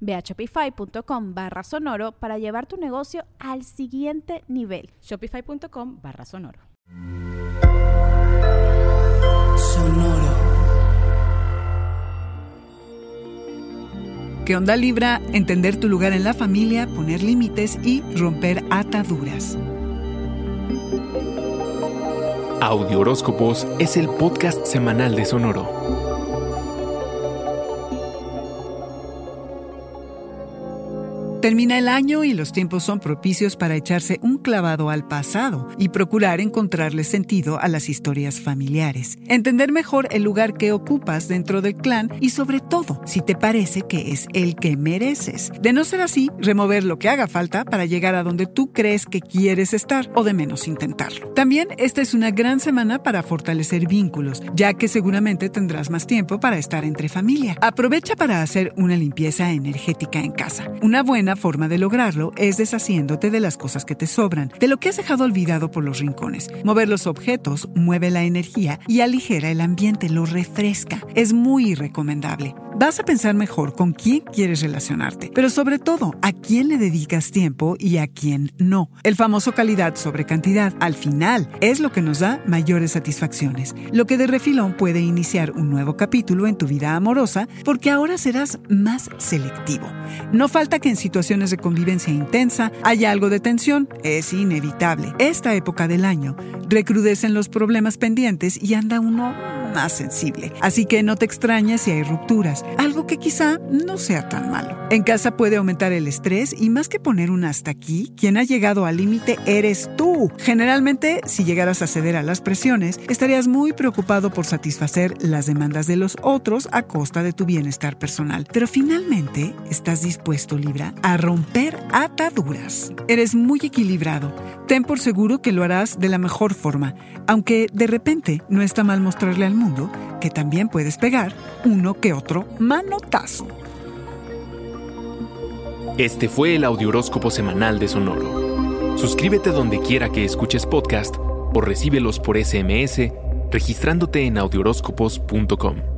Ve a shopify.com barra sonoro para llevar tu negocio al siguiente nivel. Shopify.com barra sonoro. Sonoro. ¿Qué onda Libra? Entender tu lugar en la familia, poner límites y romper ataduras. Audio Horóscopos es el podcast semanal de Sonoro. Termina el año y los tiempos son propicios para echarse un clavado al pasado y procurar encontrarle sentido a las historias familiares. Entender mejor el lugar que ocupas dentro del clan y sobre todo si te parece que es el que mereces. De no ser así, remover lo que haga falta para llegar a donde tú crees que quieres estar o de menos intentarlo. También esta es una gran semana para fortalecer vínculos, ya que seguramente tendrás más tiempo para estar entre familia. Aprovecha para hacer una limpieza energética en casa. Una buena forma de lograrlo es deshaciéndote de las cosas que te sobran, de lo que has dejado olvidado por los rincones. Mover los objetos mueve la energía y aligera el ambiente, lo refresca. Es muy recomendable. Vas a pensar mejor con quién quieres relacionarte, pero sobre todo a quién le dedicas tiempo y a quién no. El famoso calidad sobre cantidad al final es lo que nos da mayores satisfacciones, lo que de refilón puede iniciar un nuevo capítulo en tu vida amorosa porque ahora serás más selectivo. No falta que en situaciones de convivencia intensa haya algo de tensión, es inevitable. Esta época del año recrudecen los problemas pendientes y anda uno más sensible. Así que no te extrañes si hay rupturas, algo que quizá no sea tan malo. En casa puede aumentar el estrés y más que poner un hasta aquí, quien ha llegado al límite eres tú. Generalmente, si llegaras a ceder a las presiones, estarías muy preocupado por satisfacer las demandas de los otros a costa de tu bienestar personal. Pero finalmente, estás dispuesto, Libra, a romper ataduras. Eres muy equilibrado. Ten por seguro que lo harás de la mejor forma, aunque de repente no está mal mostrarle al mundo que también puedes pegar uno que otro manotazo. Este fue el Audioróscopo Semanal de Sonoro. Suscríbete donde quiera que escuches podcast o recíbelos por SMS registrándote en audioróscopos.com.